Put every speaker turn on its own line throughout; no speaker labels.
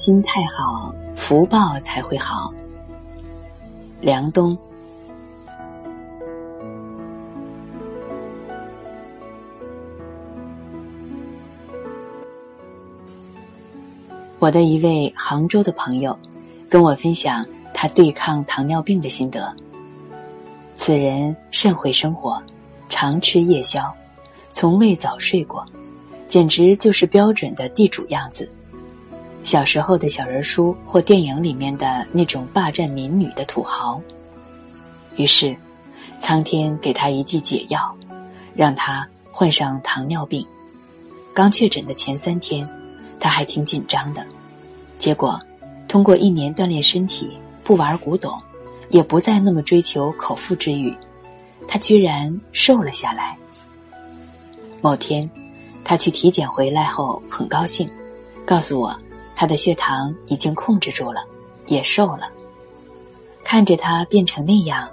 心态好，福报才会好。梁冬。我的一位杭州的朋友跟我分享他对抗糖尿病的心得。此人甚会生活，常吃夜宵，从未早睡过，简直就是标准的地主样子。小时候的小人书或电影里面的那种霸占民女的土豪。于是，苍天给他一剂解药，让他患上糖尿病。刚确诊的前三天，他还挺紧张的。结果，通过一年锻炼身体，不玩古董，也不再那么追求口腹之欲，他居然瘦了下来。某天，他去体检回来后很高兴，告诉我。他的血糖已经控制住了，也瘦了。看着他变成那样，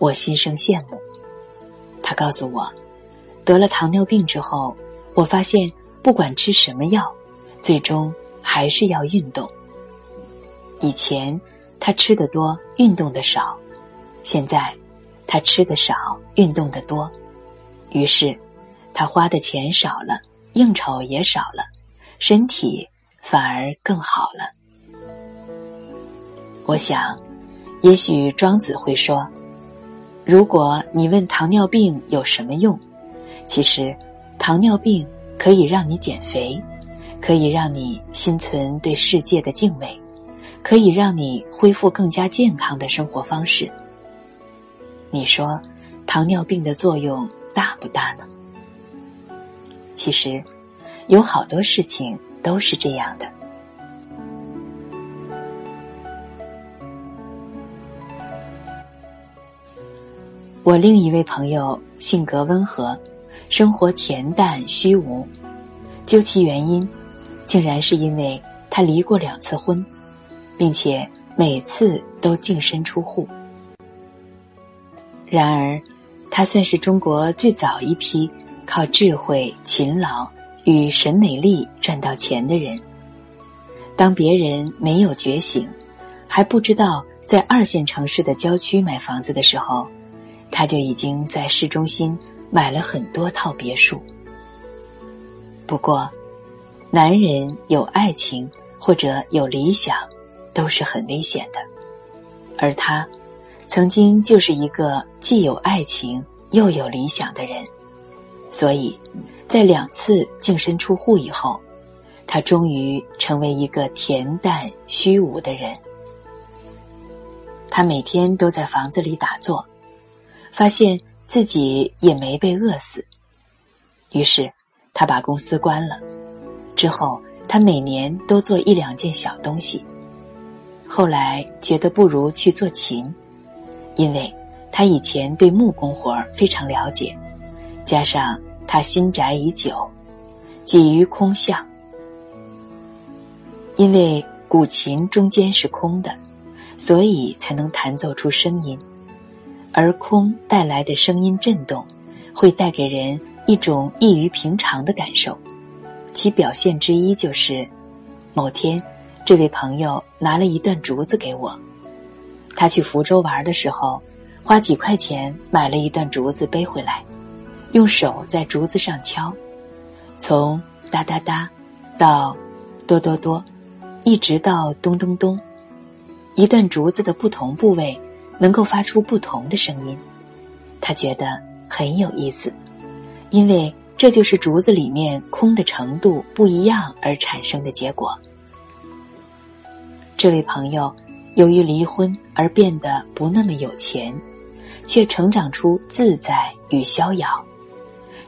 我心生羡慕。他告诉我，得了糖尿病之后，我发现不管吃什么药，最终还是要运动。以前他吃的多，运动的少；现在他吃的少，运动的多。于是他花的钱少了，应酬也少了，身体。反而更好了。我想，也许庄子会说：“如果你问糖尿病有什么用，其实，糖尿病可以让你减肥，可以让你心存对世界的敬畏，可以让你恢复更加健康的生活方式。”你说，糖尿病的作用大不大呢？其实，有好多事情。都是这样的。我另一位朋友性格温和，生活恬淡虚无，究其原因，竟然是因为他离过两次婚，并且每次都净身出户。然而，他算是中国最早一批靠智慧、勤劳。与沈美丽赚到钱的人，当别人没有觉醒，还不知道在二线城市的郊区买房子的时候，他就已经在市中心买了很多套别墅。不过，男人有爱情或者有理想，都是很危险的，而他，曾经就是一个既有爱情又有理想的人，所以。在两次净身出户以后，他终于成为一个恬淡虚无的人。他每天都在房子里打坐，发现自己也没被饿死。于是他把公司关了。之后他每年都做一两件小东西。后来觉得不如去做琴，因为他以前对木工活儿非常了解，加上。他心宅已久，几于空相。因为古琴中间是空的，所以才能弹奏出声音，而空带来的声音震动，会带给人一种异于平常的感受。其表现之一就是，某天，这位朋友拿了一段竹子给我，他去福州玩的时候，花几块钱买了一段竹子背回来。用手在竹子上敲，从哒哒哒到哆哆哆，一直到咚咚咚，一段竹子的不同部位能够发出不同的声音。他觉得很有意思，因为这就是竹子里面空的程度不一样而产生的结果。这位朋友由于离婚而变得不那么有钱，却成长出自在与逍遥。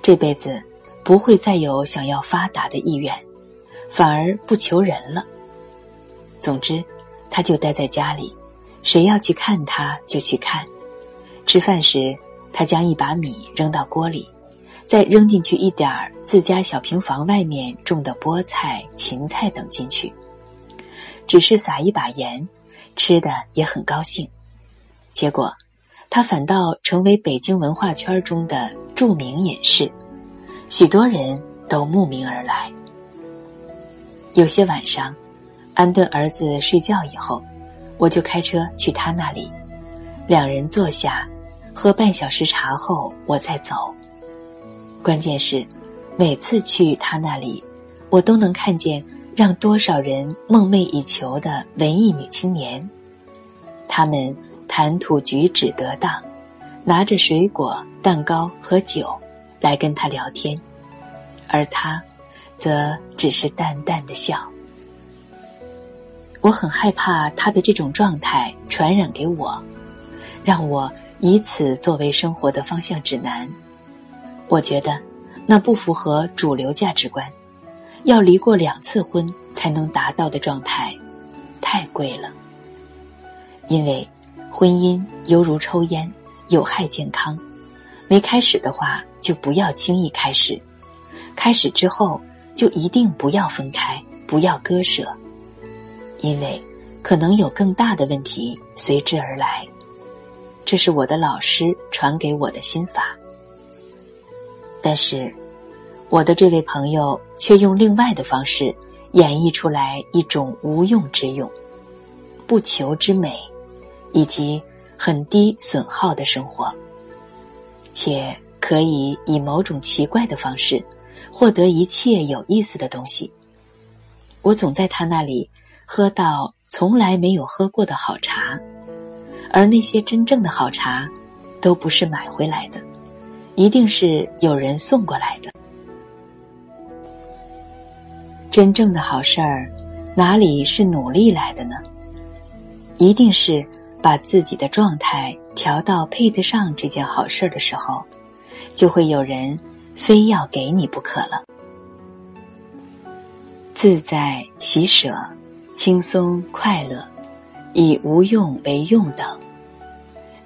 这辈子不会再有想要发达的意愿，反而不求人了。总之，他就待在家里，谁要去看他就去看。吃饭时，他将一把米扔到锅里，再扔进去一点儿自家小平房外面种的菠菜、芹菜等进去，只是撒一把盐，吃的也很高兴。结果。他反倒成为北京文化圈中的著名隐士，许多人都慕名而来。有些晚上，安顿儿子睡觉以后，我就开车去他那里，两人坐下，喝半小时茶后，我再走。关键是，每次去他那里，我都能看见让多少人梦寐以求的文艺女青年，他们谈吐举止得当，拿着水果、蛋糕和酒来跟他聊天，而他，则只是淡淡的笑。我很害怕他的这种状态传染给我，让我以此作为生活的方向指南。我觉得那不符合主流价值观。要离过两次婚才能达到的状态，太贵了。因为婚姻犹如抽烟，有害健康。没开始的话，就不要轻易开始；开始之后，就一定不要分开，不要割舍。因为可能有更大的问题随之而来，这是我的老师传给我的心法。但是，我的这位朋友却用另外的方式演绎出来一种无用之用、不求之美，以及很低损耗的生活，且可以以某种奇怪的方式获得一切有意思的东西。我总在他那里。喝到从来没有喝过的好茶，而那些真正的好茶，都不是买回来的，一定是有人送过来的。真正的好事儿，哪里是努力来的呢？一定是把自己的状态调到配得上这件好事的时候，就会有人非要给你不可了。自在喜舍。轻松快乐，以无用为用等，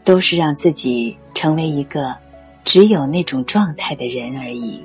都是让自己成为一个只有那种状态的人而已。